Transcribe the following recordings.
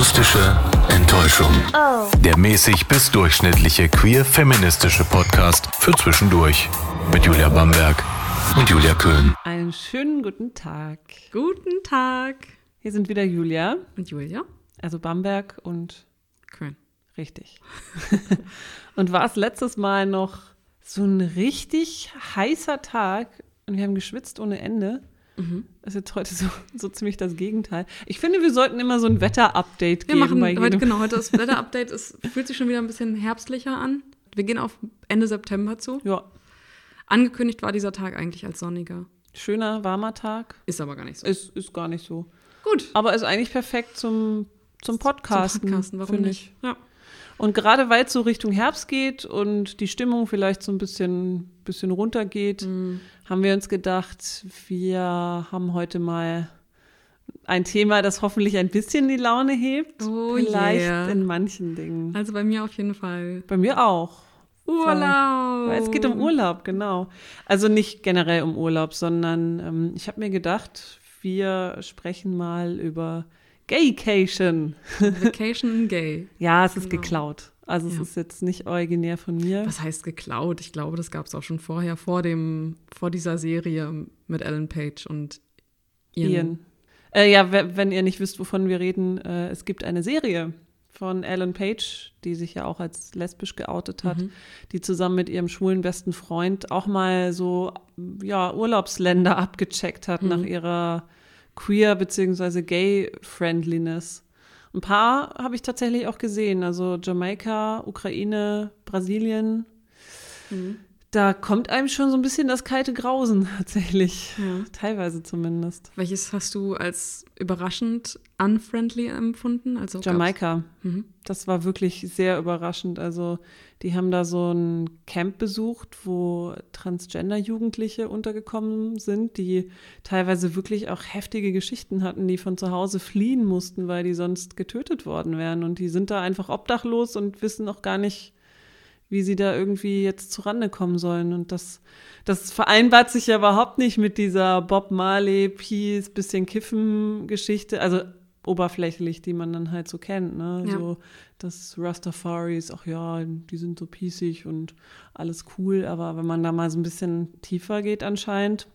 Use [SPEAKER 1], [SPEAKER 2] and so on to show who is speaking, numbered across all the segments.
[SPEAKER 1] Akustische Enttäuschung. Der mäßig bis durchschnittliche queer-feministische Podcast für zwischendurch. Mit Julia Bamberg und Julia Köhn.
[SPEAKER 2] Einen schönen guten Tag.
[SPEAKER 3] Guten Tag.
[SPEAKER 2] Hier sind wieder Julia,
[SPEAKER 3] Und Julia?
[SPEAKER 2] also Bamberg und
[SPEAKER 3] Köln.
[SPEAKER 2] richtig. und war es letztes Mal noch so ein richtig heißer Tag und wir haben geschwitzt ohne Ende. Das ist jetzt heute so, so ziemlich das Gegenteil. Ich finde, wir sollten immer so ein Wetter-Update
[SPEAKER 3] Wir
[SPEAKER 2] geben
[SPEAKER 3] machen
[SPEAKER 2] bei
[SPEAKER 3] heute,
[SPEAKER 2] jedem.
[SPEAKER 3] genau, heute das Wetter-Update ist, fühlt sich schon wieder ein bisschen herbstlicher an. Wir gehen auf Ende September zu.
[SPEAKER 2] Ja,
[SPEAKER 3] Angekündigt war dieser Tag eigentlich als sonniger.
[SPEAKER 2] schöner, warmer Tag.
[SPEAKER 3] Ist aber gar nicht so.
[SPEAKER 2] Ist, ist gar nicht so.
[SPEAKER 3] Gut.
[SPEAKER 2] Aber ist eigentlich perfekt zum, zum Podcasten.
[SPEAKER 3] Zum Podcasten, warum nicht? Ja.
[SPEAKER 2] Und gerade weil es so Richtung Herbst geht und die Stimmung vielleicht so ein bisschen, bisschen runtergeht,
[SPEAKER 3] Mhm.
[SPEAKER 2] haben wir uns gedacht, wir haben heute mal ein Thema, das hoffentlich ein bisschen die Laune hebt.
[SPEAKER 3] Oh
[SPEAKER 2] vielleicht
[SPEAKER 3] yeah.
[SPEAKER 2] in manchen Dingen.
[SPEAKER 3] Also bei mir auf jeden Fall.
[SPEAKER 2] Bei mir auch.
[SPEAKER 3] Urlaub.
[SPEAKER 2] Es geht um Urlaub, genau. Also nicht generell um Urlaub, sondern ähm, ich habe mir gedacht, wir sprechen mal über Gaycation.
[SPEAKER 3] Vacation Gay.
[SPEAKER 2] Ja, es ist
[SPEAKER 3] Genau.
[SPEAKER 2] geklaut. Also es
[SPEAKER 3] Ja.
[SPEAKER 2] ist jetzt nicht originär von mir.
[SPEAKER 3] Was heißt geklaut? Ich glaube, das gab es auch schon vorher, vor dem, vor dieser Serie mit Ellen Page und Ian.
[SPEAKER 2] Ian. Äh, ja, we- wenn ihr nicht wisst, wovon wir reden, äh, es gibt eine Serie von Ellen Page, die sich ja auch als lesbisch geoutet hat,
[SPEAKER 3] Mhm.
[SPEAKER 2] die zusammen mit ihrem schwulen besten Freund auch mal so ja, Urlaubsländer abgecheckt hat nach ihrer queer bzw. gay Friendliness. Ein paar habe ich tatsächlich auch gesehen, also Jamaika, Ukraine, Brasilien.
[SPEAKER 3] Mhm.
[SPEAKER 2] Da kommt einem schon so ein bisschen das kalte Grausen tatsächlich.
[SPEAKER 3] Ja.
[SPEAKER 2] Teilweise zumindest.
[SPEAKER 3] Welches hast du als überraschend unfriendly empfunden? Also
[SPEAKER 2] Jamaika.
[SPEAKER 3] Mhm.
[SPEAKER 2] Das war wirklich sehr überraschend. Also die haben da so ein Camp besucht, wo Transgender-Jugendliche untergekommen sind, die teilweise wirklich auch heftige Geschichten hatten, die von zu Hause fliehen mussten, weil die sonst getötet worden wären. Und die sind da einfach obdachlos und wissen auch gar nicht, wie sie da irgendwie jetzt zurande kommen sollen. Und das, das vereinbart sich ja überhaupt nicht mit dieser Bob Marley, Peace, bisschen Kiffen-Geschichte. Also oberflächlich, die man dann halt so kennt, ne?
[SPEAKER 3] Ja.
[SPEAKER 2] So, das Rastafaris, ach ja, die sind so pießig und alles cool, aber wenn man da mal so ein bisschen tiefer geht anscheinend,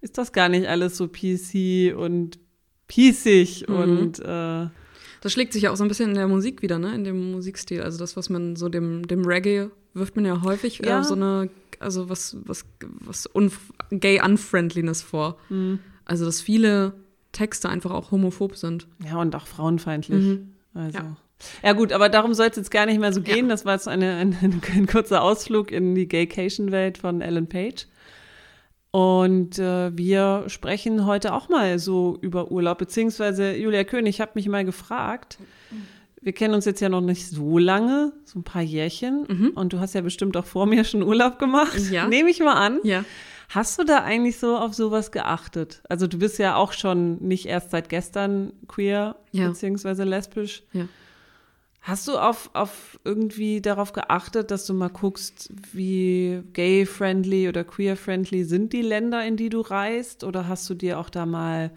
[SPEAKER 2] ist das gar nicht alles so PC und pießig
[SPEAKER 3] Mhm.
[SPEAKER 2] und äh,
[SPEAKER 3] Das schlägt sich ja auch so ein bisschen in der Musik wieder, ne? In dem Musikstil. Also das, was man so dem, dem Reggae wirft man ja häufig
[SPEAKER 2] Ja.
[SPEAKER 3] Äh, so eine, also was, was, was Gay Unfriendliness vor.
[SPEAKER 2] hm.
[SPEAKER 3] Also dass viele Texte einfach auch homophob sind.
[SPEAKER 2] ja, und auch frauenfeindlich.
[SPEAKER 3] Mhm.
[SPEAKER 2] Also.
[SPEAKER 3] Ja.
[SPEAKER 2] Ja. gut, aber darum soll es jetzt gar nicht mehr so
[SPEAKER 3] Ja.
[SPEAKER 2] gehen. Das war jetzt eine, ein, ein, kurzer Ausflug in die Gaycation-Welt von Ellen Page. Und äh, wir sprechen heute auch mal so über Urlaub, beziehungsweise Julia König, ich habe mich mal gefragt, wir kennen uns jetzt ja noch nicht so lange, so ein paar Jährchen, und du hast ja bestimmt auch vor mir schon Urlaub gemacht,
[SPEAKER 3] Mhm. Ja.
[SPEAKER 2] nehme ich mal an.
[SPEAKER 3] Ja.
[SPEAKER 2] Hast du da eigentlich so auf sowas geachtet? Also du bist ja auch schon nicht erst seit gestern queer
[SPEAKER 3] Ja.
[SPEAKER 2] beziehungsweise lesbisch.
[SPEAKER 3] Ja.
[SPEAKER 2] Hast du auf, auf irgendwie darauf geachtet, dass du mal guckst, wie gay-friendly oder queer-friendly sind die Länder, in die du reist? Oder hast du dir auch da mal,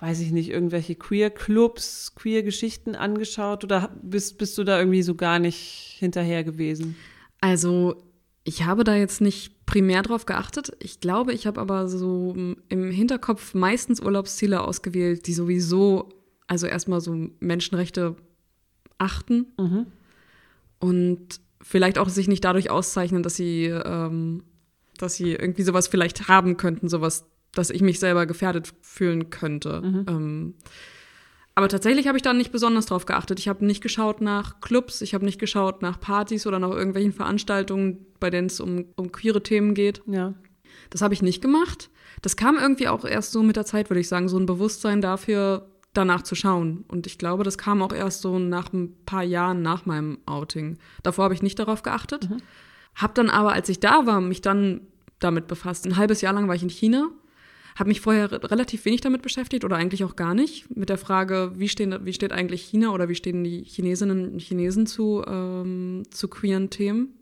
[SPEAKER 2] weiß ich nicht, irgendwelche Queer-Clubs, Queer-Geschichten angeschaut? Oder bist, bist du da irgendwie so gar nicht hinterher gewesen?
[SPEAKER 3] Also ich habe da jetzt nicht primär drauf geachtet. Ich glaube, ich habe aber so im Hinterkopf meistens Urlaubsziele ausgewählt, die sowieso, also erstmal so Menschenrechte achten
[SPEAKER 2] Mhm.
[SPEAKER 3] und vielleicht auch sich nicht dadurch auszeichnen, dass sie, ähm, dass sie irgendwie sowas vielleicht haben könnten, sowas, dass ich mich selber gefährdet fühlen könnte. Ähm, aber tatsächlich habe ich da nicht besonders drauf geachtet. Ich habe nicht geschaut nach Clubs, ich habe nicht geschaut nach Partys oder nach irgendwelchen Veranstaltungen, bei denen es um, um queere Themen geht.
[SPEAKER 2] Ja.
[SPEAKER 3] Das habe ich nicht gemacht. Das kam irgendwie auch erst so mit der Zeit, würde ich sagen, so ein Bewusstsein dafür, danach zu schauen. Und ich glaube, das kam auch erst so nach ein paar Jahren nach meinem Outing. Davor habe ich nicht darauf geachtet. Hab dann aber, als ich da war, mich dann damit befasst. Ein halbes Jahr lang war ich in China, habe mich vorher re- relativ wenig damit beschäftigt oder eigentlich auch gar nicht mit der Frage, wie, stehen, wie steht eigentlich China oder wie stehen die Chinesinnen und Chinesen zu, ähm, zu queeren Themen.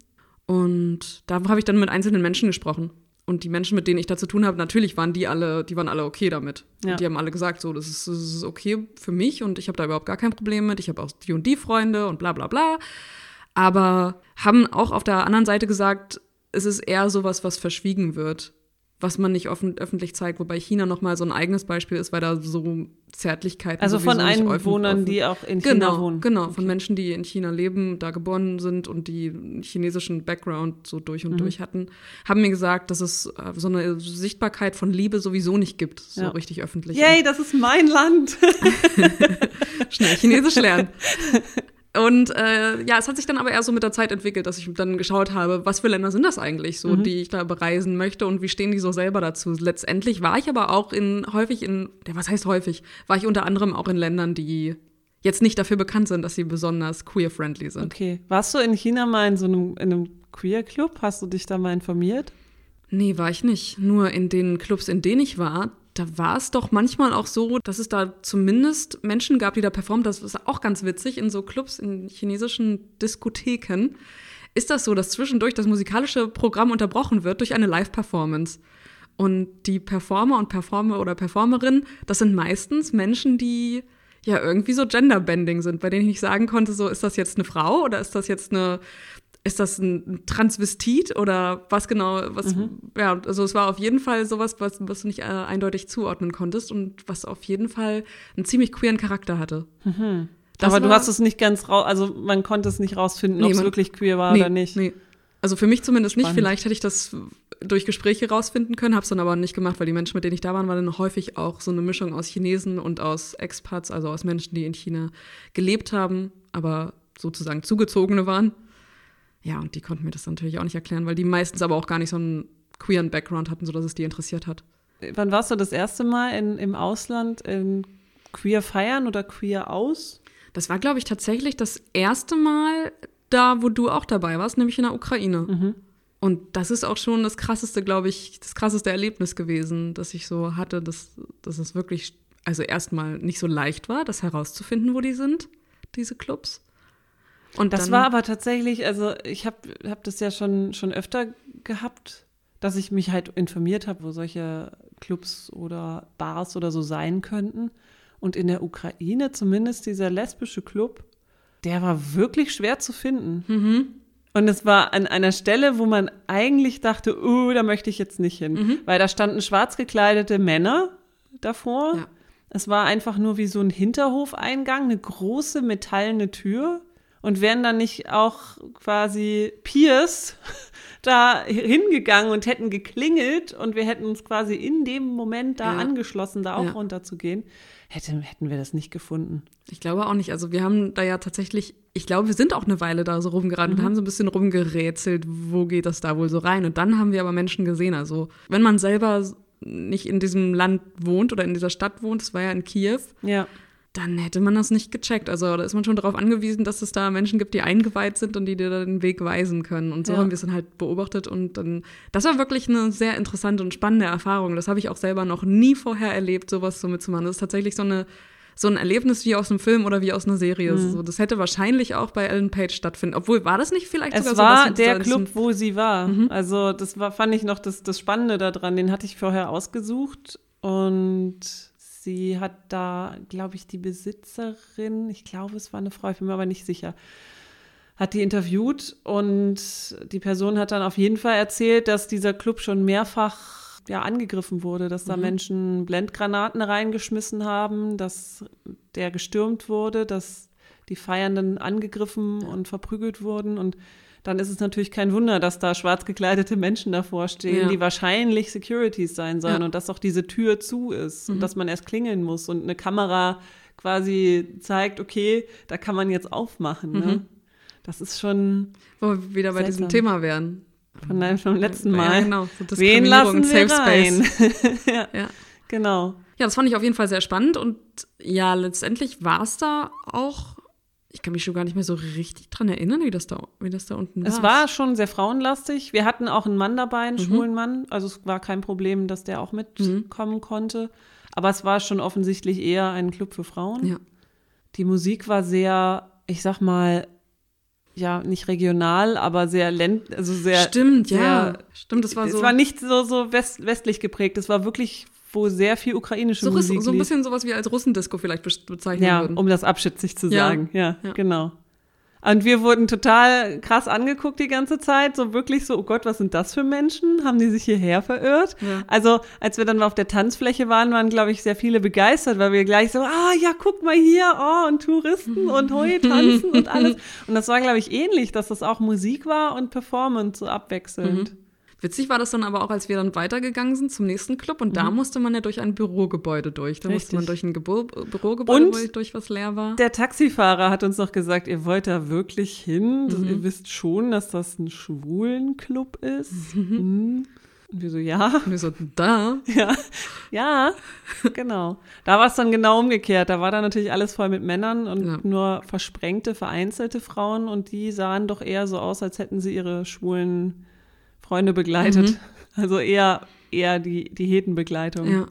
[SPEAKER 3] Und da habe ich dann mit einzelnen Menschen gesprochen. Und die Menschen, mit denen ich da zu tun habe, natürlich waren die alle, die waren alle okay damit. Ja. Und die haben alle gesagt, so, das ist, das ist okay für mich und ich habe da überhaupt gar kein Problem mit. Ich habe auch die und die Freunde und bla bla bla. Aber haben auch auf der anderen Seite gesagt, es ist eher sowas, was verschwiegen wird was man nicht offen, öffentlich zeigt, wobei China nochmal so ein eigenes Beispiel ist, weil da so Zärtlichkeiten
[SPEAKER 2] Also von Einwohnern, die auch in China
[SPEAKER 3] genau,
[SPEAKER 2] wohnen.
[SPEAKER 3] Genau, okay. von Menschen, die in China leben, da geboren sind und die chinesischen Background so durch und mhm. durch hatten, haben mir gesagt, dass es äh, so eine Sichtbarkeit von Liebe sowieso nicht gibt, so ja. richtig öffentlich.
[SPEAKER 2] Yay, das ist mein Land!
[SPEAKER 3] Schnell Chinesisch lernen. Und äh, ja, es hat sich dann aber eher so mit der Zeit entwickelt, dass ich dann geschaut habe, was für Länder sind das eigentlich so, mhm. die ich da bereisen möchte und wie stehen die so selber dazu. Letztendlich war ich aber auch in häufig in, ja, was heißt häufig, war ich unter anderem auch in Ländern, die jetzt nicht dafür bekannt sind, dass sie besonders queer-friendly sind.
[SPEAKER 2] Okay. Warst du in China mal in so einem, in einem Queer-Club? Hast du dich da mal informiert?
[SPEAKER 3] Nee, war ich nicht. Nur in den Clubs, in denen ich war, da war es doch manchmal auch so, dass es da zumindest Menschen gab, die da performt. Das ist auch ganz witzig. In so Clubs, in chinesischen Diskotheken ist das so, dass zwischendurch das musikalische Programm unterbrochen wird durch eine Live-Performance. Und die Performer und Performer oder Performerin, das sind meistens Menschen, die ja irgendwie so Genderbending sind, bei denen ich nicht sagen konnte, so ist das jetzt eine Frau oder ist das jetzt eine ist das ein Transvestit oder was genau, was, mhm. ja, also es war auf jeden Fall sowas, was, was du nicht äh, eindeutig zuordnen konntest und was auf jeden Fall einen ziemlich queeren Charakter hatte.
[SPEAKER 2] Mhm. Aber du hast es nicht ganz raus, also man konnte es nicht rausfinden, nee, ob es wirklich queer war
[SPEAKER 3] nee,
[SPEAKER 2] oder nicht.
[SPEAKER 3] Nee. Also für mich zumindest Spannend. nicht. Vielleicht hätte ich das durch Gespräche rausfinden können, habe es dann aber nicht gemacht, weil die Menschen, mit denen ich da war, waren dann häufig auch so eine Mischung aus Chinesen und aus Expats, also aus Menschen, die in China gelebt haben, aber sozusagen Zugezogene waren. Ja, und die konnten mir das natürlich auch nicht erklären, weil die meistens aber auch gar nicht so einen queeren Background hatten, sodass es die interessiert hat.
[SPEAKER 2] Wann warst du das erste Mal in, im Ausland in queer feiern oder queer aus?
[SPEAKER 3] Das war, glaube ich, tatsächlich das erste Mal da, wo du auch dabei warst, nämlich in der Ukraine. Mhm. Und das ist auch schon das krasseste, glaube ich, das krasseste Erlebnis gewesen, das ich so hatte, dass, dass es wirklich, also erstmal nicht so leicht war, das herauszufinden, wo die sind, diese Clubs.
[SPEAKER 2] Und das war aber tatsächlich, also ich habe hab das ja schon, schon öfter gehabt, dass ich mich halt informiert habe, wo solche Clubs oder Bars oder so sein könnten. Und in der Ukraine zumindest dieser lesbische Club, der war wirklich schwer zu finden. Mhm. Und es war an einer Stelle, wo man eigentlich dachte, oh, da möchte ich jetzt nicht hin. Mhm. Weil da standen schwarz gekleidete Männer davor. Ja. Es war einfach nur wie so ein Hinterhofeingang, eine große metallene Tür. Und wären dann nicht auch quasi Peers da hingegangen und hätten geklingelt und wir hätten uns quasi in dem Moment da ja. angeschlossen, da auch ja. runterzugehen, hätten, hätten wir das nicht gefunden.
[SPEAKER 3] Ich glaube auch nicht. Also wir haben da ja tatsächlich, ich glaube, wir sind auch eine Weile da so rumgeraten mhm. und haben so ein bisschen rumgerätselt, wo geht das da wohl so rein. Und dann haben wir aber Menschen gesehen. Also wenn man selber nicht in diesem Land wohnt oder in dieser Stadt wohnt, das war ja in Kiew.
[SPEAKER 2] Ja
[SPEAKER 3] dann hätte man das nicht gecheckt. Also da ist man schon darauf angewiesen, dass es da Menschen gibt, die eingeweiht sind und die dir den Weg weisen können. Und so ja. haben wir es dann halt beobachtet und dann, das war wirklich eine sehr interessante und spannende Erfahrung. Das habe ich auch selber noch nie vorher erlebt, sowas so mitzumachen. Das ist tatsächlich so eine so ein Erlebnis wie aus einem Film oder wie aus einer Serie. Mhm. So, das hätte wahrscheinlich auch bei Ellen Page stattfinden. Obwohl, war das nicht vielleicht
[SPEAKER 2] es
[SPEAKER 3] sogar
[SPEAKER 2] so? Es war der Club, wo sie war. Mhm. Also das war, fand ich noch das, das Spannende daran. Den hatte ich vorher ausgesucht und Sie hat da, glaube ich, die Besitzerin, ich glaube, es war eine Frau, ich bin mir aber nicht sicher, hat die interviewt und die Person hat dann auf jeden Fall erzählt, dass dieser Club schon mehrfach ja, angegriffen wurde, dass da mhm. Menschen Blendgranaten reingeschmissen haben, dass der gestürmt wurde, dass die Feiernden angegriffen und verprügelt wurden und dann ist es natürlich kein Wunder, dass da schwarz gekleidete Menschen davor stehen, ja. die wahrscheinlich Securities sein sollen ja. und dass auch diese Tür zu ist mhm. und dass man erst klingeln muss und eine Kamera quasi zeigt, okay, da kann man jetzt aufmachen. Ne? Mhm. Ne? Das ist schon.
[SPEAKER 3] Wo wir wieder bei diesem Thema wären.
[SPEAKER 2] Von deinem vom letzten Mal.
[SPEAKER 3] Ja, genau.
[SPEAKER 2] So Wen lassen wir Safe rein?
[SPEAKER 3] ja. ja.
[SPEAKER 2] Genau.
[SPEAKER 3] Ja, das fand ich auf jeden Fall sehr spannend und ja, letztendlich war es da auch ich kann mich schon gar nicht mehr so richtig dran erinnern, wie das da, wie das da unten war.
[SPEAKER 2] Es war schon sehr frauenlastig. Wir hatten auch einen Mann dabei, einen mhm. schwulen Mann. Also es war kein Problem, dass der auch mitkommen mhm. konnte. Aber es war schon offensichtlich eher ein Club für Frauen.
[SPEAKER 3] Ja.
[SPEAKER 2] Die Musik war sehr, ich sag mal, ja, nicht regional, aber sehr länd, also sehr.
[SPEAKER 3] Stimmt,
[SPEAKER 2] sehr,
[SPEAKER 3] ja. Stimmt, das war so.
[SPEAKER 2] Es war nicht so, so west, westlich geprägt. Es war wirklich, wo sehr viel ukrainische
[SPEAKER 3] so,
[SPEAKER 2] Musik
[SPEAKER 3] so ein bisschen sowas wie als Russendisco vielleicht bezeichnen
[SPEAKER 2] ja,
[SPEAKER 3] würden.
[SPEAKER 2] um das abschätzig zu
[SPEAKER 3] Ja.
[SPEAKER 2] sagen. Ja,
[SPEAKER 3] Ja.
[SPEAKER 2] genau. Und wir wurden total krass angeguckt die ganze Zeit. So wirklich so, oh Gott, was sind das für Menschen? Haben die sich hierher verirrt?
[SPEAKER 3] Ja.
[SPEAKER 2] Also, als wir dann auf der Tanzfläche waren, waren, glaube ich, sehr viele begeistert, weil wir gleich so, ah, ja, guck mal hier, oh, und Touristen und Hoi tanzen und alles. Und das war, glaube ich, ähnlich, dass das auch Musik war und Performance so abwechselnd.
[SPEAKER 3] Witzig war das dann aber auch, als wir dann weitergegangen sind zum nächsten Club und da musste man ja durch ein Bürogebäude durch. Da musste man
[SPEAKER 2] Mhm. Richtig.
[SPEAKER 3] durch ein Gebur Bürogebäude
[SPEAKER 2] Und
[SPEAKER 3] durch, was leer war.
[SPEAKER 2] Der Taxifahrer hat uns noch gesagt, ihr wollt da wirklich hin? Das,
[SPEAKER 3] Mhm.
[SPEAKER 2] Ihr wisst schon, dass das ein Schwulenclub ist? Mhm. Und wir so, ja,
[SPEAKER 3] Und wir so, da.
[SPEAKER 2] ja, ja, genau. Da war es dann genau umgekehrt. Da war dann natürlich alles voll mit Männern und
[SPEAKER 3] Ja.
[SPEAKER 2] nur versprengte, vereinzelte Frauen und die sahen doch eher so aus, als hätten sie ihre schwulen Freunde begleitet.
[SPEAKER 3] Mhm.
[SPEAKER 2] Also eher, eher die, die Hetenbegleitung.
[SPEAKER 3] Ja.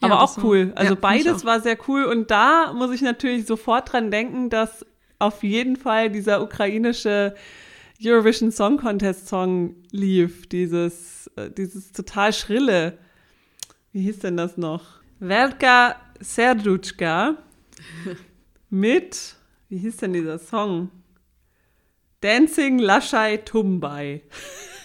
[SPEAKER 2] Aber
[SPEAKER 3] Ja,
[SPEAKER 2] auch
[SPEAKER 3] war-
[SPEAKER 2] cool. Also
[SPEAKER 3] ja,
[SPEAKER 2] beides war sehr cool. Und da muss ich natürlich sofort dran denken, dass auf jeden Fall dieser ukrainische Eurovision Song Contest Song lief. Dieses, äh, dieses total schrille. Wie hieß denn das noch? Velka Serduchka mit, wie hieß denn dieser Song? Dancing Lashai Tumbai.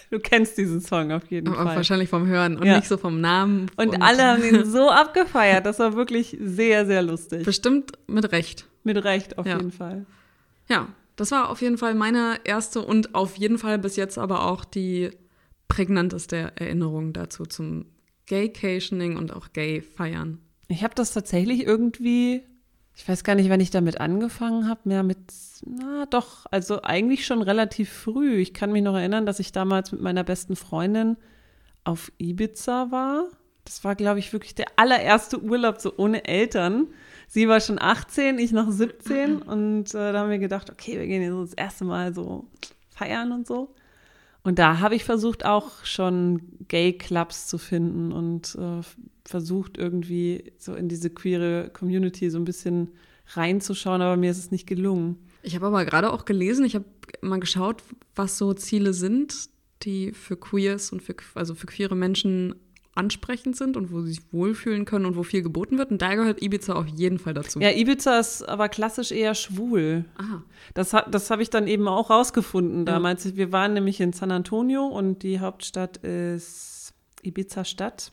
[SPEAKER 2] Du kennst diesen Song auf jeden
[SPEAKER 3] Aber
[SPEAKER 2] Fall.
[SPEAKER 3] wahrscheinlich vom Hören und
[SPEAKER 2] Ja.
[SPEAKER 3] nicht so vom Namen.
[SPEAKER 2] Und alle haben ihn so abgefeiert. Das war wirklich sehr, sehr lustig.
[SPEAKER 3] Bestimmt mit Recht.
[SPEAKER 2] Mit Recht, auf
[SPEAKER 3] Ja.
[SPEAKER 2] jeden Fall.
[SPEAKER 3] Ja, das war auf jeden Fall meine erste und auf jeden Fall bis jetzt aber auch die prägnanteste Erinnerung dazu zum Gaycationing und auch Gay-Feiern.
[SPEAKER 2] Ich habe das tatsächlich irgendwie, ich weiß gar nicht, wann ich damit angefangen habe, mehr mit, na doch, also eigentlich schon relativ früh. Ich kann mich noch erinnern, dass ich damals mit meiner besten Freundin auf Ibiza war. Das war, glaube ich, wirklich der allererste Urlaub so ohne Eltern. Sie war schon 18, ich noch 17 und äh, da haben wir gedacht, okay, wir gehen jetzt das erste Mal so feiern und so. Und da habe ich versucht, auch schon Gay-Clubs zu finden und äh, versucht, irgendwie so in diese queere Community so ein bisschen reinzuschauen, aber mir ist es nicht gelungen.
[SPEAKER 3] Ich habe aber gerade auch gelesen, ich habe mal geschaut, was so Ziele sind, die für Queers und für, also für queere Menschen ansprechend sind und wo sie sich wohlfühlen können und wo viel geboten wird. Und da gehört Ibiza auf jeden Fall dazu.
[SPEAKER 2] Ja, Ibiza ist aber klassisch eher schwul.
[SPEAKER 3] Aha.
[SPEAKER 2] Das, das habe ich dann eben auch rausgefunden damals. Wir waren nämlich in San Antonio und die Hauptstadt ist Ibiza-Stadt.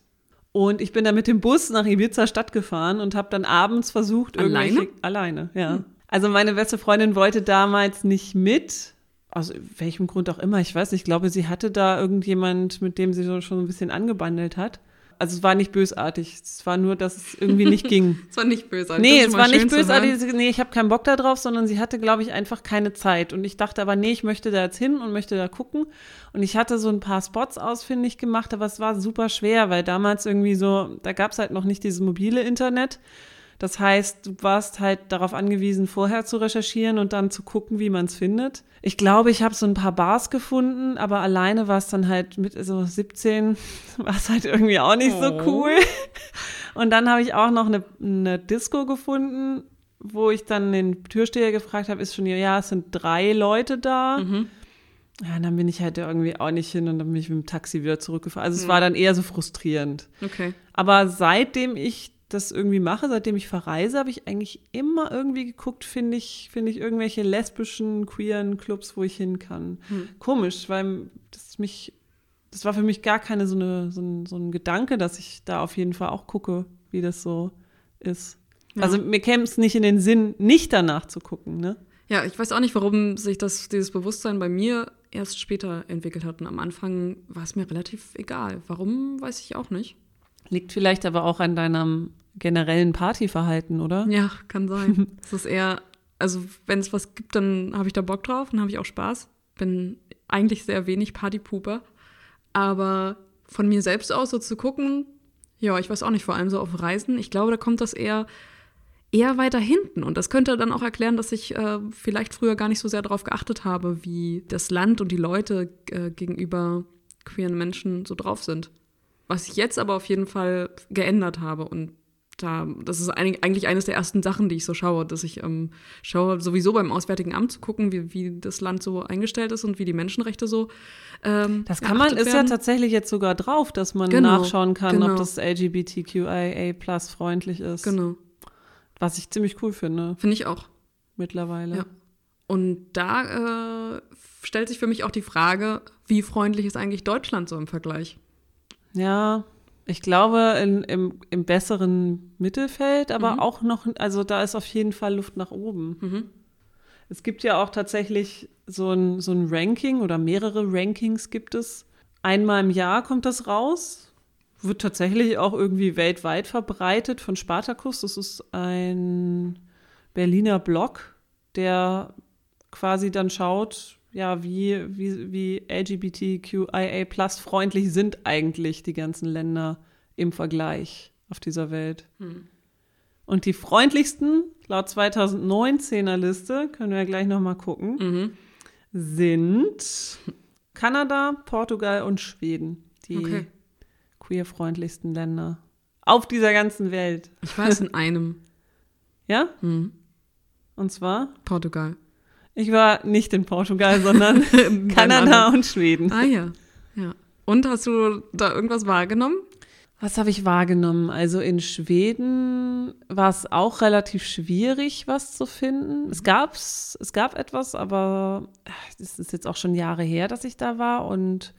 [SPEAKER 2] Und ich bin da mit dem Bus nach Ibiza-Stadt gefahren und habe dann abends versucht,
[SPEAKER 3] Alleine?
[SPEAKER 2] irgendwelche. Alleine, ja. Also meine beste Freundin wollte damals nicht mit. Aus welchem Grund auch immer, ich weiß nicht. Ich glaube, sie hatte da irgendjemand, mit dem sie so schon ein bisschen angebandelt hat. Also es war nicht bösartig. Es war nur, dass es irgendwie nicht ging.
[SPEAKER 3] Es war nicht bösartig.
[SPEAKER 2] Nee, es war nicht bösartig. Nee, ich habe keinen Bock da drauf, sondern sie hatte, glaube ich, einfach keine Zeit. Und ich dachte aber, nee, ich möchte da jetzt hin und möchte da gucken. Und ich hatte so ein paar Spots ausfindig gemacht, aber es war super schwer, weil damals irgendwie so, da gab es halt noch nicht dieses mobile Internet. Das heißt, du warst halt darauf angewiesen, vorher zu recherchieren und dann zu gucken, wie man es findet. Ich glaube, ich habe so ein paar Bars gefunden, aber alleine war es dann halt mit so 17, war es halt irgendwie auch nicht so
[SPEAKER 3] Oh.
[SPEAKER 2] cool. Und dann habe ich auch noch eine, eine Disco gefunden, wo ich dann den Türsteher gefragt habe, ist schon, ja, es sind drei Leute da. Ja, und dann bin ich halt irgendwie auch nicht hin und dann bin ich mit dem Taxi wieder zurückgefahren. Also es war dann eher so frustrierend.
[SPEAKER 3] Okay.
[SPEAKER 2] Aber seitdem ich das irgendwie mache, seitdem ich verreise, habe ich eigentlich immer irgendwie geguckt, finde ich, finde ich irgendwelche lesbischen, queeren Clubs, wo ich hin kann. Komisch, weil das mich, das war für mich gar keine so eine, so ein, so ein Gedanke, dass ich da auf jeden Fall auch gucke, wie das so ist. Also mir käme es nicht in den Sinn, nicht danach zu gucken, ne?
[SPEAKER 3] Ja, ich weiß auch nicht, warum sich das, dieses Bewusstsein bei mir erst später entwickelt hat. Und am Anfang war es mir relativ egal. Warum, weiß ich auch nicht.
[SPEAKER 2] Liegt vielleicht aber auch an deinem generellen Partyverhalten, oder?
[SPEAKER 3] Ja, kann sein. es ist eher, also wenn es was gibt, dann habe ich da Bock drauf, dann habe ich auch Spaß. Bin eigentlich sehr wenig Partypuper. Aber von mir selbst aus so zu gucken, ja, ich weiß auch nicht, vor allem so auf Reisen, ich glaube, da kommt das eher, eher weiter hinten. Und das könnte dann auch erklären, dass ich äh, vielleicht früher gar nicht so sehr darauf geachtet habe, wie das Land und die Leute äh, gegenüber queeren Menschen so drauf sind. Was ich jetzt aber auf jeden Fall geändert habe und da, das ist eigentlich eines der ersten Sachen, die ich so schaue, dass ich ähm, schaue, sowieso beim Auswärtigen Amt zu gucken, wie, wie das Land so eingestellt ist und wie die Menschenrechte so. Ähm,
[SPEAKER 2] das kann man, ist werden. ja tatsächlich jetzt sogar drauf, dass man genau, nachschauen kann, genau. ob das LGBTQIA plus freundlich ist.
[SPEAKER 3] Genau.
[SPEAKER 2] Was ich ziemlich cool finde.
[SPEAKER 3] Finde ich auch.
[SPEAKER 2] Mittlerweile. Ja.
[SPEAKER 3] Und da äh, stellt sich für mich auch die Frage, wie freundlich ist eigentlich Deutschland so im Vergleich?
[SPEAKER 2] Ja, ich glaube, in, im, im besseren Mittelfeld, aber mhm. auch noch, also da ist auf jeden Fall Luft nach oben. Mhm. Es gibt ja auch tatsächlich so ein, so ein Ranking oder mehrere Rankings gibt es. Einmal im Jahr kommt das raus, wird tatsächlich auch irgendwie weltweit verbreitet von Spartacus. Das ist ein Berliner Blog, der quasi dann schaut, ja, wie, wie, wie LGBTQIA plus freundlich sind eigentlich die ganzen Länder im Vergleich auf dieser Welt. Hm. Und die freundlichsten, laut 2019er Liste, können wir ja gleich nochmal gucken, mhm. sind Kanada, Portugal und Schweden. Die okay. queerfreundlichsten Länder auf dieser ganzen Welt.
[SPEAKER 3] Ich weiß in einem.
[SPEAKER 2] Ja?
[SPEAKER 3] Mhm.
[SPEAKER 2] Und zwar?
[SPEAKER 3] Portugal.
[SPEAKER 2] Ich war nicht in Portugal, sondern Kanada und Schweden.
[SPEAKER 3] Ah ja, ja. Und hast du da irgendwas wahrgenommen?
[SPEAKER 2] Was habe ich wahrgenommen? Also in Schweden war es auch relativ schwierig, was zu finden. Es gab's, es gab etwas, aber es ist jetzt auch schon Jahre her, dass ich da war. Und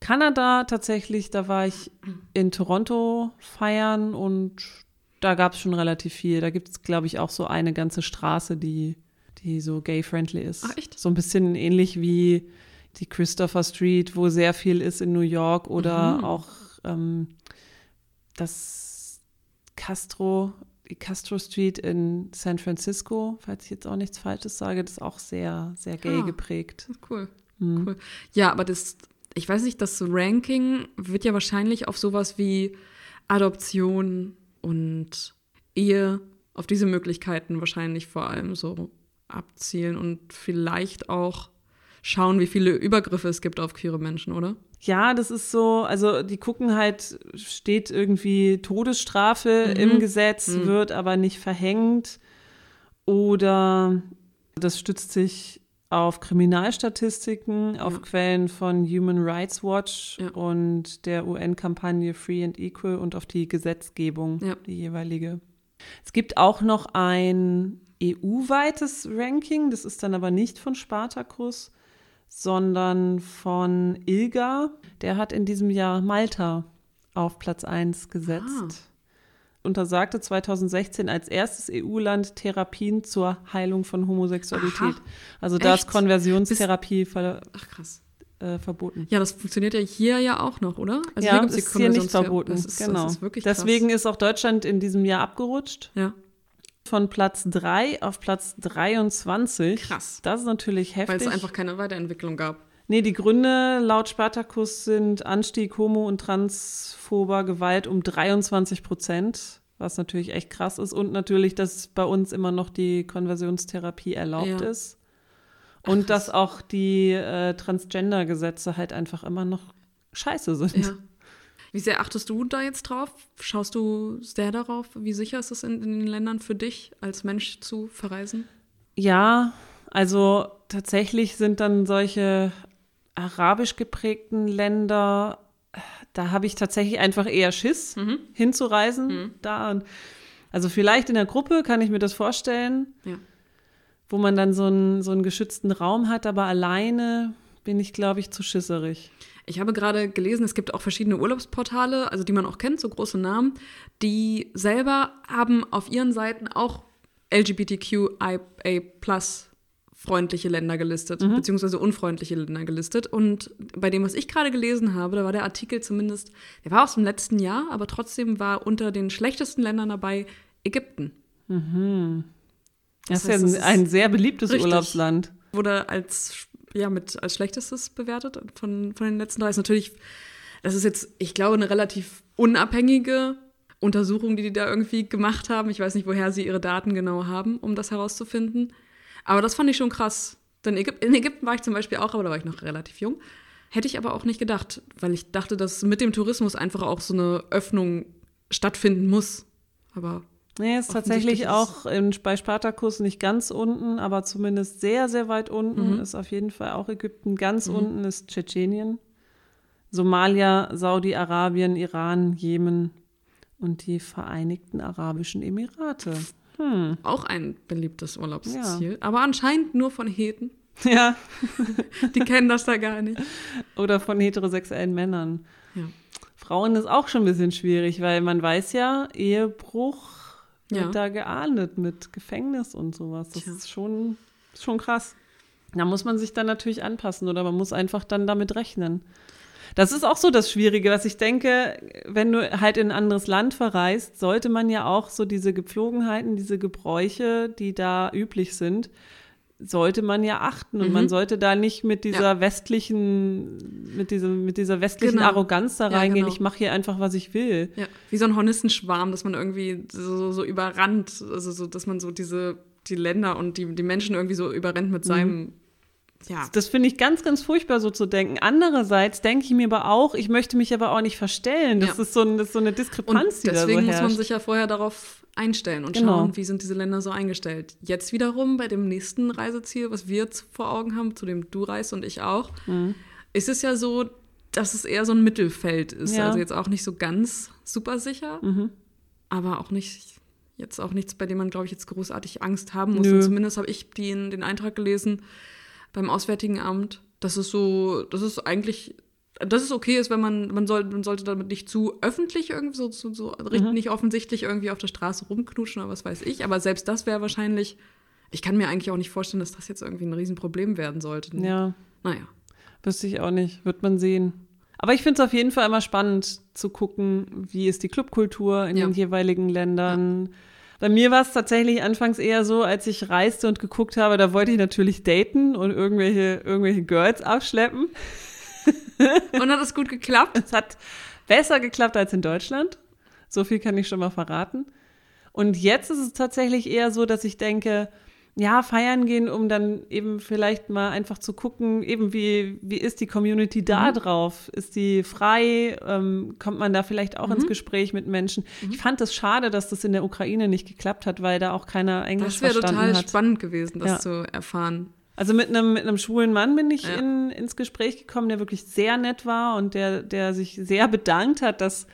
[SPEAKER 2] Kanada tatsächlich, da war ich in Toronto feiern und da gab es schon relativ viel. Da gibt es, glaube ich, auch so eine ganze Straße, die die so gay-friendly ist.
[SPEAKER 3] Ach, echt?
[SPEAKER 2] So ein bisschen ähnlich wie die Christopher Street, wo sehr viel ist in New York oder mhm. auch ähm, das Castro, die Castro Street in San Francisco, falls ich jetzt auch nichts Falsches sage, das ist auch sehr, sehr gay ah, geprägt.
[SPEAKER 3] Cool. Mhm. cool. Ja, aber das, ich weiß nicht, das Ranking wird ja wahrscheinlich auf sowas wie Adoption und Ehe, auf diese Möglichkeiten wahrscheinlich vor allem so abzielen und vielleicht auch schauen, wie viele Übergriffe es gibt auf queere Menschen, oder?
[SPEAKER 2] Ja, das ist so, also die gucken halt, steht irgendwie Todesstrafe mhm. im Gesetz, mhm. wird aber nicht verhängt. Oder das stützt sich auf Kriminalstatistiken, auf ja. Quellen von Human Rights Watch ja. und der UN-Kampagne Free and Equal und auf die Gesetzgebung, ja. die jeweilige. Es gibt auch noch ein EU-weites Ranking. Das ist dann aber nicht von Spartacus, sondern von Ilga. Der hat in diesem Jahr Malta auf Platz 1 gesetzt. Ah. Untersagte 2016 als erstes EU-Land Therapien zur Heilung von Homosexualität. Aha. Also da ist Konversionstherapie ver Ach, krass. Äh, verboten.
[SPEAKER 3] Ja, das funktioniert ja hier ja auch noch, oder?
[SPEAKER 2] Also ja, hier ist hier nicht verboten. Das ist, genau. Das ist Deswegen ist auch Deutschland in diesem Jahr abgerutscht.
[SPEAKER 3] Ja
[SPEAKER 2] von Platz 3 auf Platz 23.
[SPEAKER 3] Krass.
[SPEAKER 2] Das ist natürlich heftig.
[SPEAKER 3] Weil es einfach keine Weiterentwicklung gab.
[SPEAKER 2] Nee, die Gründe laut Spartacus sind Anstieg homo- und transphober Gewalt um 23 Prozent, was natürlich echt krass ist. Und natürlich, dass bei uns immer noch die Konversionstherapie erlaubt ja. ist. Und Ach, dass auch die äh, Transgender-Gesetze halt einfach immer noch scheiße sind.
[SPEAKER 3] Ja. Wie sehr achtest du da jetzt drauf? Schaust du sehr darauf? Wie sicher ist es in, in den Ländern für dich, als Mensch zu verreisen?
[SPEAKER 2] Ja, also tatsächlich sind dann solche arabisch geprägten Länder, da habe ich tatsächlich einfach eher Schiss, mhm. hinzureisen. Mhm. Da. Also vielleicht in der Gruppe kann ich mir das vorstellen,
[SPEAKER 3] ja.
[SPEAKER 2] wo man dann so einen, so einen geschützten Raum hat, aber alleine bin ich, glaube ich, zu schisserig.
[SPEAKER 3] Ich habe gerade gelesen, es gibt auch verschiedene Urlaubsportale, also die man auch kennt, so große Namen, die selber haben auf ihren Seiten auch LGBTQIA freundliche Länder gelistet, mhm. beziehungsweise unfreundliche Länder gelistet. Und bei dem, was ich gerade gelesen habe, da war der Artikel zumindest, der war aus dem letzten Jahr, aber trotzdem war unter den schlechtesten Ländern dabei Ägypten.
[SPEAKER 2] Mhm. Das, das heißt, ist ja ein, ein sehr beliebtes richtig, Urlaubsland.
[SPEAKER 3] Wurde als ja, mit als schlechtestes bewertet von, von den letzten drei. Ist natürlich, das ist jetzt, ich glaube, eine relativ unabhängige Untersuchung, die die da irgendwie gemacht haben. Ich weiß nicht, woher sie ihre Daten genau haben, um das herauszufinden. Aber das fand ich schon krass. Denn in Ägypten war ich zum Beispiel auch, aber da war ich noch relativ jung. Hätte ich aber auch nicht gedacht, weil ich dachte, dass mit dem Tourismus einfach auch so eine Öffnung stattfinden muss. Aber
[SPEAKER 2] Nee, ist tatsächlich auch in, bei Spartacus nicht ganz unten, aber zumindest sehr, sehr weit unten. Mhm. Ist auf jeden Fall auch Ägypten. Ganz mhm. unten ist Tschetschenien. Somalia, Saudi-Arabien, Iran, Jemen und die Vereinigten Arabischen Emirate.
[SPEAKER 3] Hm. Auch ein beliebtes Urlaubsziel, ja. aber anscheinend nur von Heten.
[SPEAKER 2] Ja.
[SPEAKER 3] die kennen das da gar nicht.
[SPEAKER 2] Oder von heterosexuellen Männern. Ja. Frauen ist auch schon ein bisschen schwierig, weil man weiß ja, Ehebruch ja. da geahndet mit Gefängnis und sowas. Das Tja. ist schon, schon krass. Da muss man sich dann natürlich anpassen oder man muss einfach dann damit rechnen. Das ist auch so das Schwierige, was ich denke, wenn du halt in ein anderes Land verreist, sollte man ja auch so diese Gepflogenheiten, diese Gebräuche, die da üblich sind, sollte man ja achten und mhm. man sollte da nicht mit dieser ja. westlichen, mit diesem, mit dieser westlichen genau. Arroganz da reingehen. Ja, genau. Ich mache hier einfach, was ich will.
[SPEAKER 3] Ja. Wie so ein Hornissenschwarm, dass man irgendwie so, so überrannt, also so, dass man so diese die Länder und die, die Menschen irgendwie so überrennt mit mhm. seinem
[SPEAKER 2] ja. Das finde ich ganz, ganz furchtbar, so zu denken. Andererseits denke ich mir aber auch, ich möchte mich aber auch nicht verstellen. Das, ja. ist, so ein, das ist so eine Diskrepanz,
[SPEAKER 3] und die da so Deswegen muss man sich ja vorher darauf einstellen und genau. schauen, wie sind diese Länder so eingestellt. Jetzt wiederum bei dem nächsten Reiseziel, was wir jetzt vor Augen haben, zu dem du reist und ich auch, mhm. ist es ja so, dass es eher so ein Mittelfeld ist. Ja. Also jetzt auch nicht so ganz super sicher, mhm. aber auch nicht jetzt auch nichts, bei dem man, glaube ich, jetzt großartig Angst haben muss. zumindest habe ich den, den Eintrag gelesen, beim Auswärtigen Amt. Das ist so, das ist eigentlich, das ist okay ist, wenn man, man, soll, man sollte damit nicht zu öffentlich irgendwie so, so, so mhm. nicht offensichtlich irgendwie auf der Straße rumknutschen oder was weiß ich. Aber selbst das wäre wahrscheinlich, ich kann mir eigentlich auch nicht vorstellen, dass das jetzt irgendwie ein Riesenproblem werden sollte.
[SPEAKER 2] Ja.
[SPEAKER 3] Naja.
[SPEAKER 2] Wüsste ich auch nicht, wird man sehen. Aber ich finde es auf jeden Fall immer spannend zu gucken, wie ist die Clubkultur in ja. den jeweiligen Ländern. Ja bei mir war es tatsächlich anfangs eher so, als ich reiste und geguckt habe, da wollte ich natürlich daten und irgendwelche, irgendwelche Girls abschleppen.
[SPEAKER 3] Und hat es gut geklappt?
[SPEAKER 2] Es hat besser geklappt als in Deutschland. So viel kann ich schon mal verraten. Und jetzt ist es tatsächlich eher so, dass ich denke, ja, feiern gehen, um dann eben vielleicht mal einfach zu gucken, eben wie, wie ist die Community da mhm. drauf? Ist die frei? Ähm, kommt man da vielleicht auch mhm. ins Gespräch mit Menschen? Mhm. Ich fand es schade, dass das in der Ukraine nicht geklappt hat, weil da auch keiner Englisch verstanden hat. Das wäre
[SPEAKER 3] total spannend gewesen, das ja. zu erfahren.
[SPEAKER 2] Also mit einem, mit einem schwulen Mann bin ich ja. in, ins Gespräch gekommen, der wirklich sehr nett war und der, der sich sehr bedankt hat, dass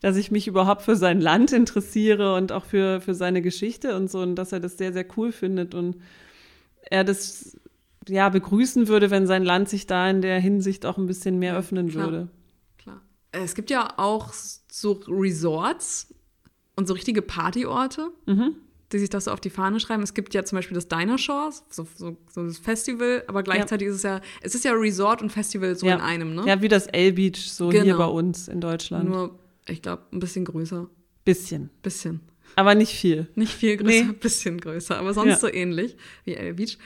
[SPEAKER 2] dass ich mich überhaupt für sein Land interessiere und auch für, für seine Geschichte und so und dass er das sehr, sehr cool findet und er das ja begrüßen würde, wenn sein Land sich da in der Hinsicht auch ein bisschen mehr öffnen
[SPEAKER 3] klar,
[SPEAKER 2] würde.
[SPEAKER 3] Klar. Es gibt ja auch so Resorts und so richtige Partyorte. Mhm die sich das so auf die Fahne schreiben. Es gibt ja zum Beispiel das Diner Shores, so, so, so das Festival, aber gleichzeitig ja. ist es ja, es ist ja Resort und Festival so
[SPEAKER 2] ja.
[SPEAKER 3] in einem, ne?
[SPEAKER 2] Ja, wie das L-Beach, so genau. hier bei uns in Deutschland.
[SPEAKER 3] Nur ich glaube, ein bisschen größer.
[SPEAKER 2] Bisschen.
[SPEAKER 3] Bisschen.
[SPEAKER 2] Aber nicht viel.
[SPEAKER 3] Nicht viel größer, nee. bisschen größer, aber sonst ja. so ähnlich wie L Beach.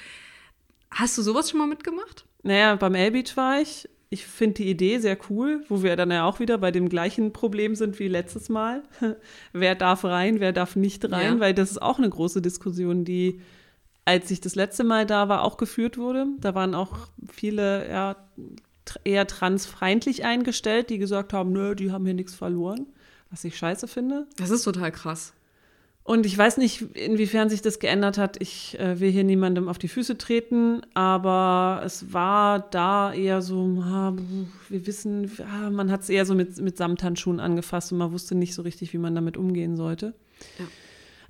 [SPEAKER 3] Hast du sowas schon mal mitgemacht?
[SPEAKER 2] Naja, beim L Beach war ich. Ich finde die Idee sehr cool, wo wir dann ja auch wieder bei dem gleichen Problem sind wie letztes Mal. wer darf rein, wer darf nicht rein, ja. weil das ist auch eine große Diskussion, die, als ich das letzte Mal da war, auch geführt wurde. Da waren auch viele ja, eher transfeindlich eingestellt, die gesagt haben, nö, die haben hier nichts verloren, was ich scheiße finde.
[SPEAKER 3] Das ist total krass.
[SPEAKER 2] Und ich weiß nicht, inwiefern sich das geändert hat. Ich äh, will hier niemandem auf die Füße treten, aber es war da eher so, ah, wir wissen, ah, man hat es eher so mit, mit Samthandschuhen angefasst und man wusste nicht so richtig, wie man damit umgehen sollte. Ja.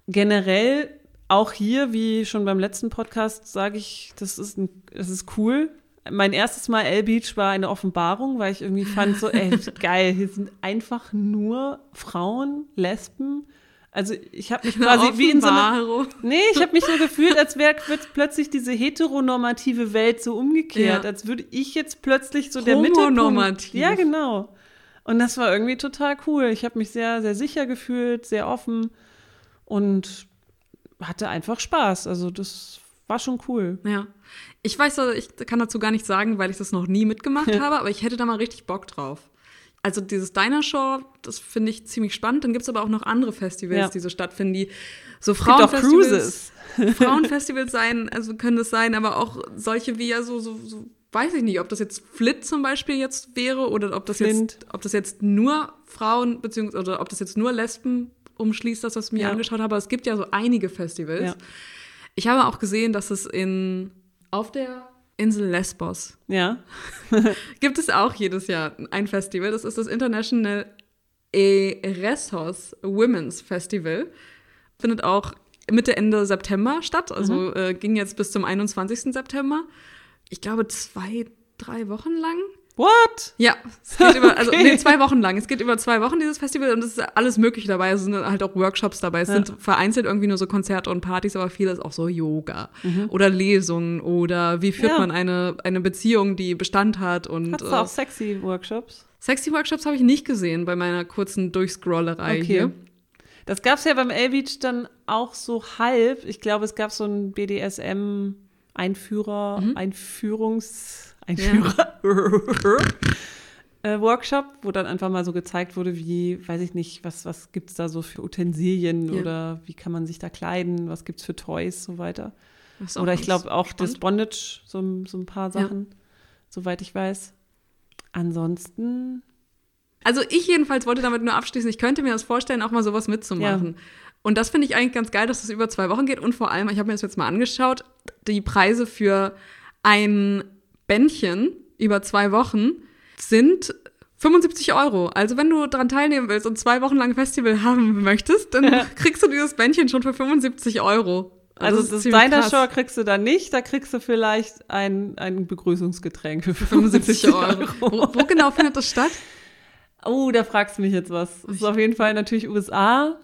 [SPEAKER 2] Generell, auch hier, wie schon beim letzten Podcast, sage ich, das ist, ein, das ist cool, mein erstes Mal L-Beach war eine Offenbarung, weil ich irgendwie fand so, ey, geil, hier sind einfach nur Frauen, Lesben. Also ich habe mich quasi wie in so einer, Nee, ich habe mich so gefühlt, als wäre plötzlich diese heteronormative Welt so umgekehrt, ja. als würde ich jetzt plötzlich so der Mittelpunkt. Ja, genau. Und das war irgendwie total cool. Ich habe mich sehr, sehr sicher gefühlt, sehr offen und hatte einfach Spaß. Also das war schon cool.
[SPEAKER 3] Ja. Ich weiß, ich kann dazu gar nichts sagen, weil ich das noch nie mitgemacht habe, aber ich hätte da mal richtig Bock drauf. Also dieses Diner Show, das finde ich ziemlich spannend. Dann gibt es aber auch noch andere Festivals, ja. die so stattfinden, die so Frauenfestivals, Frauenfestivals sein, also können das sein, aber auch solche wie ja so, so, so weiß ich nicht, ob das jetzt Flit zum Beispiel jetzt wäre oder ob das Flint. jetzt, ob das jetzt nur Frauen beziehungsweise oder ob das jetzt nur Lesben umschließt, das, was ich mir
[SPEAKER 2] Ja.
[SPEAKER 3] angeschaut habe. Aber es gibt ja so einige Festivals.
[SPEAKER 2] Ja.
[SPEAKER 3] Ich habe auch gesehen, dass es in auf der Insel Lesbos
[SPEAKER 2] Ja.
[SPEAKER 3] gibt es auch jedes Jahr ein Festival. Das ist das International Eresos Women's Festival. Findet auch Mitte, Ende September statt. Also äh, ging jetzt bis zum 21. September. Ich glaube, zwei, drei Wochen lang.
[SPEAKER 2] What?
[SPEAKER 3] Ja, es geht über, also
[SPEAKER 2] Okay.
[SPEAKER 3] nee, zwei Wochen lang. Es geht über zwei Wochen, dieses Festival, und es ist alles Mögliche dabei. Es sind halt auch Workshops dabei. Es
[SPEAKER 2] Ja.
[SPEAKER 3] sind vereinzelt irgendwie nur so Konzerte und Partys, aber vieles auch so Yoga
[SPEAKER 2] Mhm.
[SPEAKER 3] oder Lesungen oder wie führt
[SPEAKER 2] Ja.
[SPEAKER 3] man eine, eine Beziehung, die Bestand hat. Und äh,
[SPEAKER 2] du auch sexy Workshops?
[SPEAKER 3] Sexy Workshops habe ich nicht gesehen bei meiner kurzen Durchscrollerei hier.
[SPEAKER 2] Das gab es ja beim L-Beach dann auch so halb. Ich glaube, es gab so einen BDSM-Einführer,
[SPEAKER 3] Mhm.
[SPEAKER 2] Einführungs... Einführer... äh, Workshop, wo dann einfach mal so gezeigt wurde, wie, weiß ich nicht, was, was gibt es da so für Utensilien
[SPEAKER 3] Ja.
[SPEAKER 2] oder wie kann man sich da kleiden, was gibt es für Toys, so weiter.
[SPEAKER 3] Das
[SPEAKER 2] Oder ich glaube auch das
[SPEAKER 3] spannend.
[SPEAKER 2] Bondage, so, so ein paar
[SPEAKER 3] Ja.
[SPEAKER 2] Sachen, soweit ich weiß. Ansonsten,
[SPEAKER 3] Also ich jedenfalls wollte damit nur abschließen, ich könnte mir das vorstellen, auch mal sowas mitzumachen. Und das finde ich eigentlich ganz geil, dass das über zwei Wochen geht. Und vor allem, ich habe mir das jetzt mal angeschaut, die Preise für ein Bändchen über zwei Wochen sind 75 Euro. Also wenn du daran teilnehmen willst und zwei Wochen lang Festival haben möchtest, dann kriegst du dieses Bändchen schon für 75 Euro.
[SPEAKER 2] also
[SPEAKER 3] ist
[SPEAKER 2] das. Shore kriegst du da nicht, da kriegst du vielleicht ein, ein Begrüßungsgetränk für
[SPEAKER 3] 75 Euro. Wo, wo genau findet das statt?
[SPEAKER 2] Oh, da fragst du mich jetzt was. Das ist auf jeden Fall natürlich USA.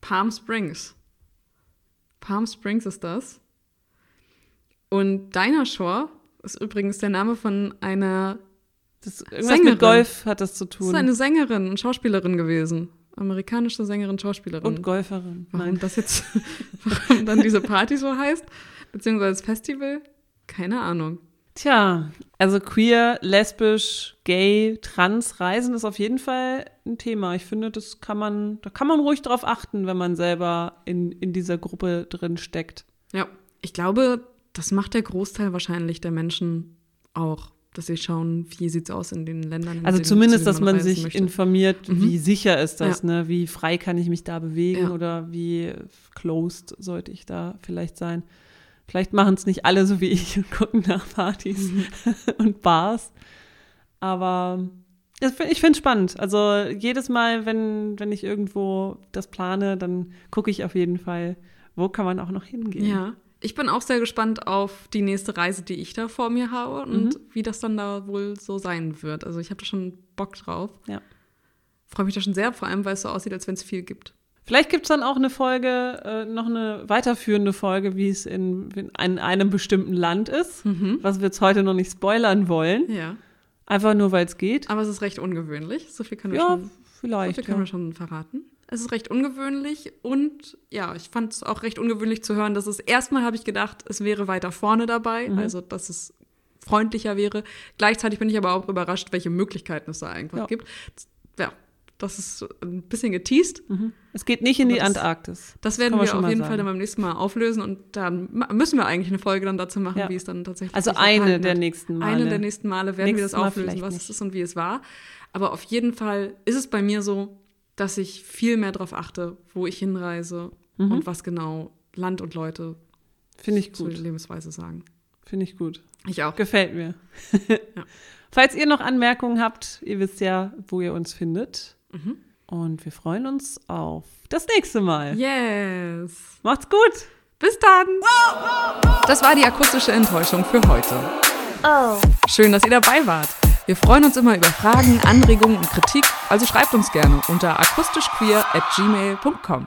[SPEAKER 3] Palm Springs. Palm Springs ist das. Und Dinah Shore ist übrigens der Name von einer,
[SPEAKER 2] Das, irgendwas
[SPEAKER 3] Sängerin.
[SPEAKER 2] mit Golf hat das zu
[SPEAKER 3] das
[SPEAKER 2] tun.
[SPEAKER 3] ist eine Sängerin und Schauspielerin gewesen. Amerikanische Sängerin, Schauspielerin.
[SPEAKER 2] Und Golferin.
[SPEAKER 3] warum
[SPEAKER 2] Nein.
[SPEAKER 3] das jetzt, warum dann diese Party so heißt, beziehungsweise das Festival, keine Ahnung.
[SPEAKER 2] Tja, also queer, lesbisch, gay, trans Reisen ist auf jeden Fall ein Thema. Ich finde, das kann man, da kann man ruhig drauf achten, wenn man selber in, in dieser Gruppe drin steckt.
[SPEAKER 3] Ja, ich glaube, das macht der Großteil wahrscheinlich der Menschen auch, dass sie schauen, wie sieht's aus in den Ländern. in
[SPEAKER 2] Also
[SPEAKER 3] denen-
[SPEAKER 2] zumindest, dass man
[SPEAKER 3] reisen
[SPEAKER 2] sich
[SPEAKER 3] möchte.
[SPEAKER 2] informiert,
[SPEAKER 3] Mhm.
[SPEAKER 2] wie sicher ist das,
[SPEAKER 3] Ja.
[SPEAKER 2] ne? Wie frei kann ich mich da bewegen
[SPEAKER 3] Ja.
[SPEAKER 2] oder wie closed sollte ich da vielleicht sein. Vielleicht machen es nicht alle so wie ich und gucken nach Partys
[SPEAKER 3] Mhm.
[SPEAKER 2] und Bars. Aber ich finde es spannend. Also jedes Mal, wenn, wenn ich irgendwo das plane, dann gucke ich auf jeden Fall, wo kann man auch noch hingehen.
[SPEAKER 3] Ja, ich bin auch sehr gespannt auf die nächste Reise, die ich da vor mir habe und
[SPEAKER 2] Mhm.
[SPEAKER 3] wie das dann da wohl so sein wird. Also ich habe da schon Bock drauf.
[SPEAKER 2] Ja.
[SPEAKER 3] Freue mich da schon sehr, vor allem weil es so aussieht, als wenn es viel gibt.
[SPEAKER 2] Vielleicht gibt es dann auch eine Folge, äh, noch eine weiterführende Folge, wie es in, in ein- einem bestimmten Land ist, was wir jetzt heute noch nicht spoilern wollen.
[SPEAKER 3] Ja.
[SPEAKER 2] Einfach nur, weil es geht.
[SPEAKER 3] Aber es ist recht ungewöhnlich. So viel können wir
[SPEAKER 2] Ja,
[SPEAKER 3] schon, so
[SPEAKER 2] vielleicht.
[SPEAKER 3] viel können
[SPEAKER 2] Ja.
[SPEAKER 3] wir schon verraten. Es ist recht ungewöhnlich und ja, ich fand es auch recht ungewöhnlich zu hören, dass es erstmal habe ich gedacht, es wäre weiter vorne dabei,
[SPEAKER 2] Mhm.
[SPEAKER 3] also dass es freundlicher wäre. Gleichzeitig bin ich aber auch überrascht, welche Möglichkeiten es da einfach
[SPEAKER 2] Ja.
[SPEAKER 3] gibt. Ja, das ist ein bisschen geteased.
[SPEAKER 2] Es geht nicht in die
[SPEAKER 3] das-
[SPEAKER 2] Antarktis.
[SPEAKER 3] Das werden wir
[SPEAKER 2] schon
[SPEAKER 3] auf jeden
[SPEAKER 2] sagen.
[SPEAKER 3] Fall dann beim nächsten Mal auflösen und dann müssen wir eigentlich eine Folge dann dazu machen,
[SPEAKER 2] Ja.
[SPEAKER 3] wie es dann tatsächlich
[SPEAKER 2] Also eine der nächsten Male.
[SPEAKER 3] Eine der nächsten Male werden
[SPEAKER 2] Nächstes
[SPEAKER 3] wir das auflösen, was es ist und wie es war. Aber auf jeden Fall ist es bei mir so, dass ich viel mehr darauf achte, wo ich hinreise
[SPEAKER 2] Mhm.
[SPEAKER 3] und was genau Land und Leute
[SPEAKER 2] Finde ich gut.
[SPEAKER 3] Lebensweise sagen.
[SPEAKER 2] Finde ich gut.
[SPEAKER 3] Ich auch.
[SPEAKER 2] Gefällt mir.
[SPEAKER 3] Ja.
[SPEAKER 2] Falls ihr noch Anmerkungen habt, ihr wisst ja, wo ihr uns findet.
[SPEAKER 3] Mhm.
[SPEAKER 2] Und wir freuen uns auf das nächste Mal.
[SPEAKER 3] Yes.
[SPEAKER 2] Macht's gut!
[SPEAKER 3] Bis dann. Das war die akustische Enttäuschung für heute.
[SPEAKER 4] Oh.
[SPEAKER 3] Schön, dass ihr dabei wart. Wir freuen uns immer über Fragen, Anregungen und Kritik, also schreibt uns gerne unter akustischqueer at gmail.com.